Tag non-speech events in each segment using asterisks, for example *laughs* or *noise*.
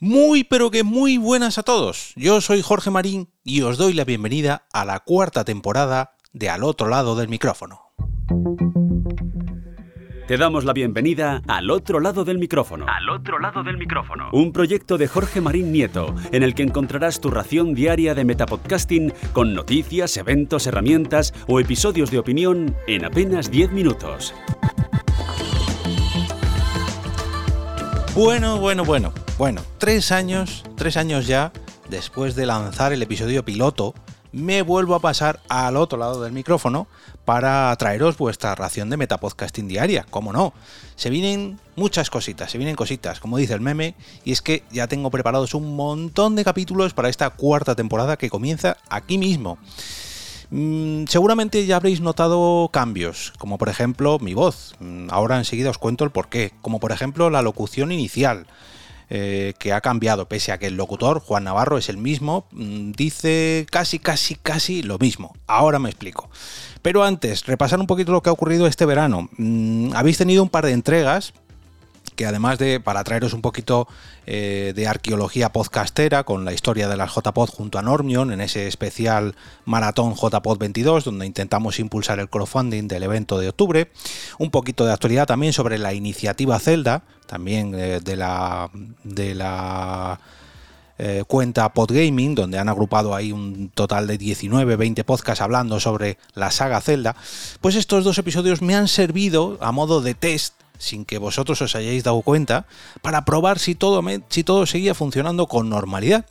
Muy pero que muy buenas a todos. Yo soy Jorge Marín y os doy la bienvenida a la cuarta temporada de Al otro lado del micrófono. Te damos la bienvenida al otro lado del micrófono. Al otro lado del micrófono. Un proyecto de Jorge Marín Nieto, en el que encontrarás tu ración diaria de metapodcasting con noticias, eventos, herramientas o episodios de opinión en apenas 10 minutos. Bueno, bueno, bueno. Bueno, tres años, tres años ya, después de lanzar el episodio piloto, me vuelvo a pasar al otro lado del micrófono para traeros vuestra ración de metapodcasting diaria, como no. Se vienen muchas cositas, se vienen cositas, como dice el meme, y es que ya tengo preparados un montón de capítulos para esta cuarta temporada que comienza aquí mismo. Mm, seguramente ya habréis notado cambios, como por ejemplo mi voz. Mm, ahora enseguida os cuento el porqué, como por ejemplo la locución inicial. Eh, que ha cambiado, pese a que el locutor, Juan Navarro, es el mismo, mm, dice casi, casi, casi lo mismo. Ahora me explico. Pero antes, repasar un poquito lo que ha ocurrido este verano. habéis tenido un par de entregas que además de, para traeros un poquito eh, de arqueología podcastera con la historia de las JPod junto a Normion en ese especial maratón JPod 22, donde intentamos impulsar el crowdfunding del evento de octubre, un poquito de actualidad también sobre la iniciativa Zelda, también eh, de la... De la eh, cuenta Podgaming, donde han agrupado ahí un total de 19, 20 podcasts hablando sobre la saga Zelda, pues estos dos episodios me han servido a modo de test sin que vosotros os hayáis dado cuenta, para probar si todo, si todo seguía funcionando con normalidad.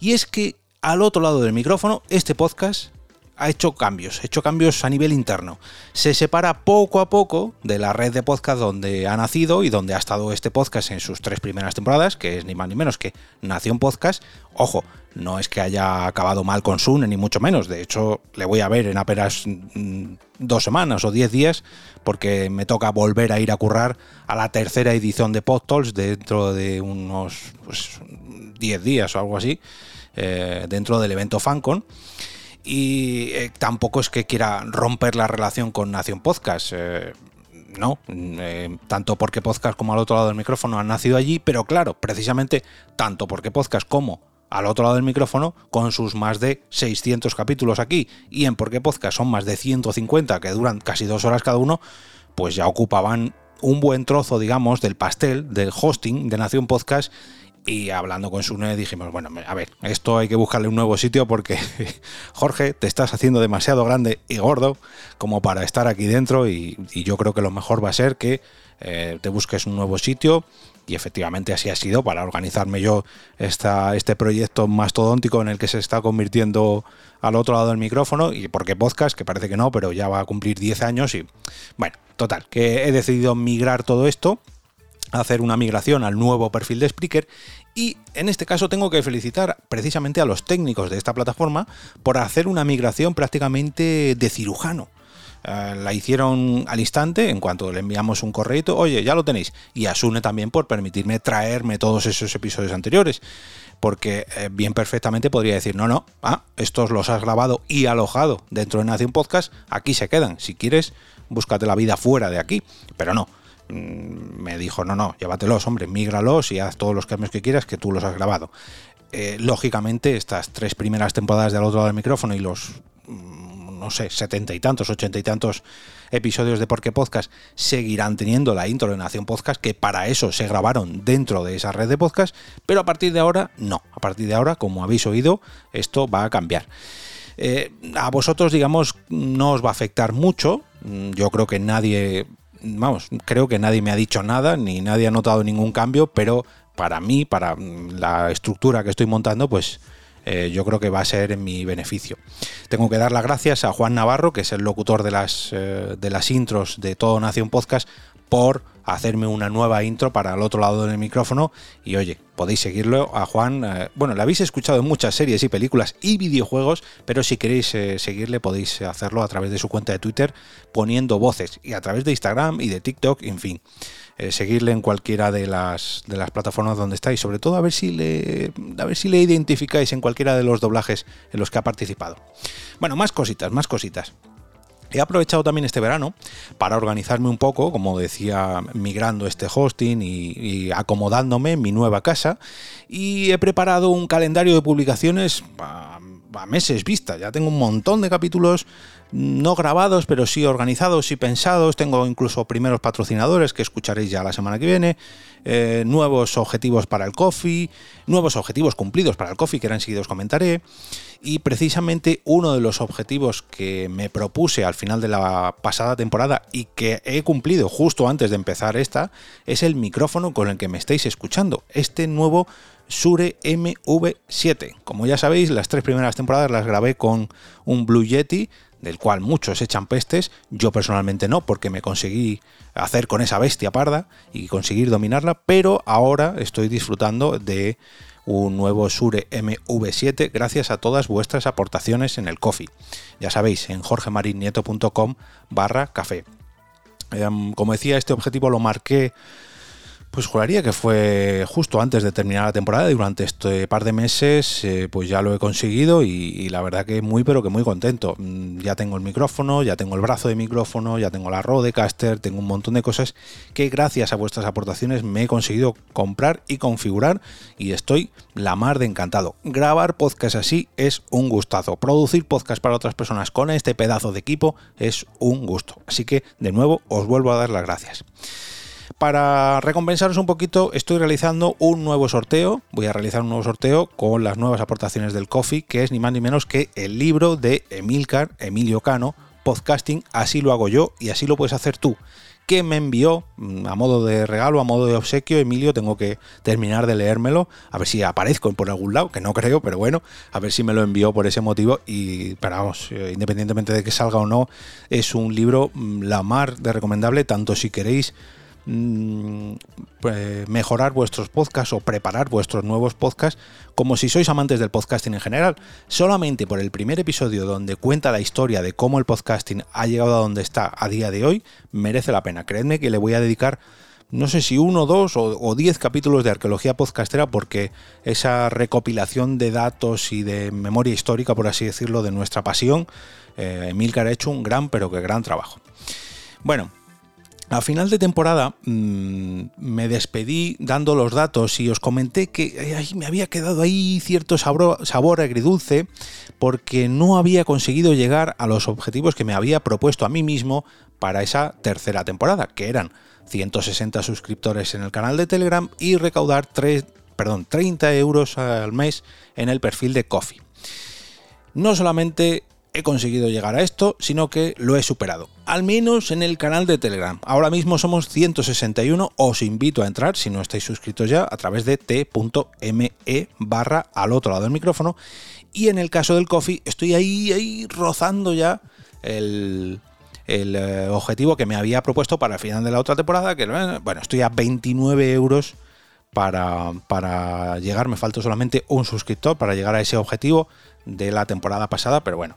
Y es que al otro lado del micrófono, este podcast ha hecho cambios, ha hecho cambios a nivel interno. Se separa poco a poco de la red de podcast donde ha nacido y donde ha estado este podcast en sus tres primeras temporadas, que es ni más ni menos que Nación Podcast. Ojo, no es que haya acabado mal con Sune, ni mucho menos. De hecho, le voy a ver en apenas mm, dos semanas o diez días, porque me toca volver a ir a currar a la tercera edición de PodTalks dentro de unos pues, diez días o algo así, eh, dentro del evento FanCon y eh, tampoco es que quiera romper la relación con Nación Podcast. Eh, no, eh, tanto porque Podcast como al otro lado del micrófono han nacido allí, pero claro, precisamente tanto porque Podcast como al otro lado del micrófono, con sus más de 600 capítulos aquí, y en Porque Podcast son más de 150 que duran casi dos horas cada uno, pues ya ocupaban un buen trozo, digamos, del pastel, del hosting de Nación Podcast y hablando con Sune dijimos, bueno, a ver, esto hay que buscarle un nuevo sitio porque *laughs* Jorge, te estás haciendo demasiado grande y gordo como para estar aquí dentro y, yo creo que lo mejor va a ser que eh, te busques un nuevo sitio. Y efectivamente así ha sido para organizarme yo esta, este proyecto mastodóntico en el que se está convirtiendo al otro lado del micrófono y porque podcast, que parece que no, pero ya va a cumplir 10 años y bueno, total, que he decidido migrar todo esto hacer una migración al nuevo perfil de Spreaker y en este caso tengo que felicitar precisamente a los técnicos de esta plataforma por hacer una migración prácticamente de cirujano. Eh, la hicieron al instante, en cuanto le enviamos un correo, oye, ya lo tenéis. Y a también por permitirme traerme todos esos episodios anteriores. Porque eh, bien perfectamente podría decir, no, no, ah, estos los has grabado y alojado dentro de Nación Podcast, aquí se quedan. Si quieres, búscate la vida fuera de aquí. Pero no, me dijo, no, no, llévatelos, hombre, mígralos y haz todos los cambios que quieras que tú los has grabado. Eh, lógicamente, estas tres primeras temporadas del otro lado del micrófono y los, mm, no sé, setenta y tantos, ochenta y tantos episodios de Porque Podcast seguirán teniendo la intro de Nación Podcast, que para eso se grabaron dentro de esa red de podcast, pero a partir de ahora, no. A partir de ahora, como habéis oído, esto va a cambiar. Eh, a vosotros, digamos, no os va a afectar mucho. Mm, yo creo que nadie vamos, creo que nadie me ha dicho nada, ni nadie ha notado ningún cambio, pero para mí, para la estructura que estoy montando, pues eh, yo creo que va a ser en mi beneficio. Tengo que dar las gracias a Juan Navarro, que es el locutor de las, eh, de las intros de Todo Nación Podcast, por hacerme una nueva intro para el otro lado del micrófono. Y oye, podéis seguirlo a Juan. Eh, bueno, le habéis escuchado en muchas series y películas y videojuegos, pero si queréis eh, seguirle podéis hacerlo a través de su cuenta de Twitter poniendo voces y a través de Instagram y de TikTok, en fin. Eh, seguirle en cualquiera de las, de las plataformas donde estáis, sobre todo a ver si le a ver si le identificáis en cualquiera de los doblajes en los que ha participado. Bueno, más cositas, más cositas. He aprovechado también este verano para organizarme un poco, como decía, migrando este hosting y, acomodándome en mi nueva casa. Y he preparado un calendario de publicaciones meses vista. Ya tengo un montón de capítulos no grabados, pero sí organizados y pensados. Tengo incluso primeros patrocinadores que escucharéis ya la semana que viene. Eh, nuevos objetivos para el coffee, nuevos objetivos cumplidos para el coffee que ahora enseguida os comentaré. Y precisamente uno de los objetivos que me propuse al final de la pasada temporada y que he cumplido justo antes de empezar esta es el micrófono con el que me estáis escuchando. Este nuevo Sure MV7. Como ya sabéis, las tres primeras temporadas las grabé con un Blue Yeti del cual muchos echan pestes, yo personalmente no, porque me conseguí hacer con esa bestia parda y conseguir dominarla, pero ahora estoy disfrutando de un nuevo Sure MV7 gracias a todas vuestras aportaciones en el coffee. Ya sabéis, en jorgemarinieto.com barra café. Em, como decía, este objetivo lo marqué pues juraría que fue justo antes de terminar la temporada y durante este par de meses eh, pues ya lo he conseguido y, la verdad que muy pero que muy contento. Mm, ya tengo el micrófono, ya tengo el brazo de micrófono, ya tengo la Rodecaster, tengo un montón de cosas que gracias a vuestras aportaciones me he conseguido comprar y configurar y estoy la mar de encantado. Grabar podcast así es un gustazo. Producir podcast para otras personas con este pedazo de equipo es un gusto. Así que de nuevo os vuelvo a dar las gracias. Para recompensaros un poquito, estoy realizando un nuevo sorteo. Voy a realizar un nuevo sorteo con las nuevas aportaciones del Coffee, que es ni más ni menos que el libro de Emilcar, Emilio Cano, Podcasting, así lo hago yo y así lo puedes hacer tú que me envió mm, a modo de regalo, a modo de obsequio. Emilio, tengo que terminar de leérmelo, a ver si aparezco por algún lado, que no creo, pero bueno, a ver si me lo envió por ese motivo. Y, pero vamos, eh, independientemente de que salga o no, es un libro mm, la mar de recomendable, tanto si queréis Mm, pues, mejorar vuestros podcasts o preparar vuestros nuevos podcasts como si sois amantes del podcasting en general. Solamente por el primer episodio donde cuenta la historia de cómo el podcasting ha llegado a donde está a día de hoy, merece la pena. Creedme que le voy a dedicar no sé si uno, dos o, diez capítulos de arqueología podcastera porque esa recopilación de datos y de memoria histórica, por así decirlo, de nuestra pasión, eh, ha hecho un gran pero que gran trabajo. Bueno, a final de temporada mm, me despedí dando los datos y os comenté que me había quedado ahí cierto sabor, sabor, agridulce porque no había conseguido llegar a los objetivos que me había propuesto a mí mismo para esa tercera temporada, que eran 160 suscriptores en el canal de Telegram y recaudar 3, perdón, 30 euros al mes en el perfil de Coffee. No solamente he conseguido llegar a esto, sino que lo he superado. Al menos en el canal de Telegram. Ahora mismo somos 161. Os invito a entrar, si no estáis suscritos ya, a través de t.me barra al otro lado del micrófono. Y en el caso del coffee, estoy ahí, ahí rozando ya el, eh, objetivo que me había propuesto para el final de la otra temporada, que bueno, estoy a 29 euros para, para llegar, me falta solamente un suscriptor para llegar a ese objetivo de la temporada pasada, pero bueno,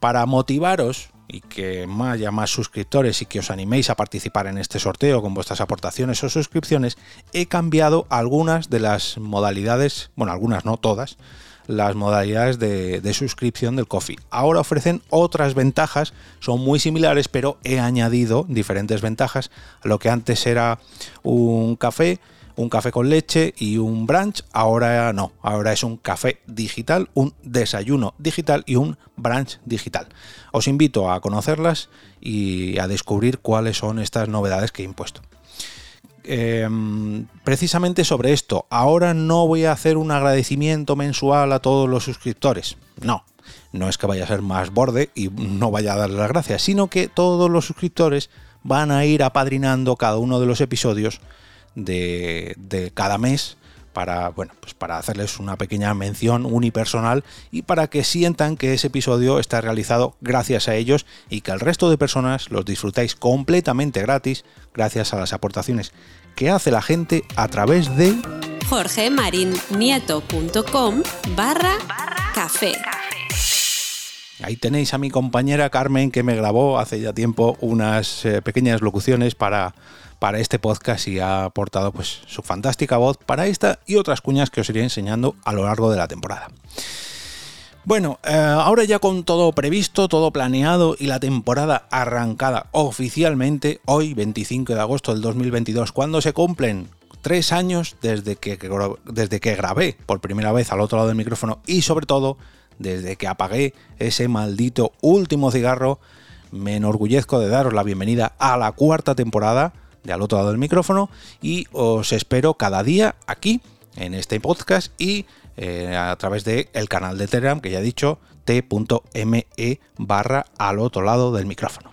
para motivaros y que haya más suscriptores y que os animéis a participar en este sorteo con vuestras aportaciones o suscripciones, he cambiado algunas de las modalidades, bueno, algunas no todas, las modalidades de, de, suscripción del Coffee. Ahora ofrecen otras ventajas, son muy similares, pero he añadido diferentes ventajas a lo que antes era un café un café con leche y un brunch, ahora no, ahora es un café digital, un desayuno digital y un brunch digital. Os invito a conocerlas y a descubrir cuáles son estas novedades que he impuesto. Em, precisamente sobre esto, ahora no voy a hacer un agradecimiento mensual a todos los suscriptores, no, no es que vaya a ser más borde y no vaya a darle las gracias, sino que todos los suscriptores van a ir apadrinando cada uno de los episodios de, cada mes para, bueno, pues para hacerles una pequeña mención unipersonal y para que sientan que ese episodio está realizado gracias a ellos y que el resto de personas los disfrutáis completamente gratis gracias a las aportaciones que hace la gente a través de jorgemarinieto.com barra café. Ahí tenéis a mi compañera Carmen que me grabó hace ya tiempo unas eh, pequeñas locuciones para para este podcast y ha aportado pues su fantástica voz para esta y otras cuñas que os iré enseñando a lo largo de la temporada. Bueno, eh, ahora ya con todo previsto, todo planeado y la temporada arrancada oficialmente, hoy 25 de agosto del 2022, cuando se cumplen tres años desde que, desde que grabé por primera vez al otro lado del micrófono y sobre todo desde que apagué ese maldito último cigarro, me enorgullezco de daros la bienvenida a la cuarta temporada de al otro lado del micrófono y os espero cada día aquí en este podcast y eh, a través del el canal de Telegram que ya he dicho t.me barra al otro lado del micrófono.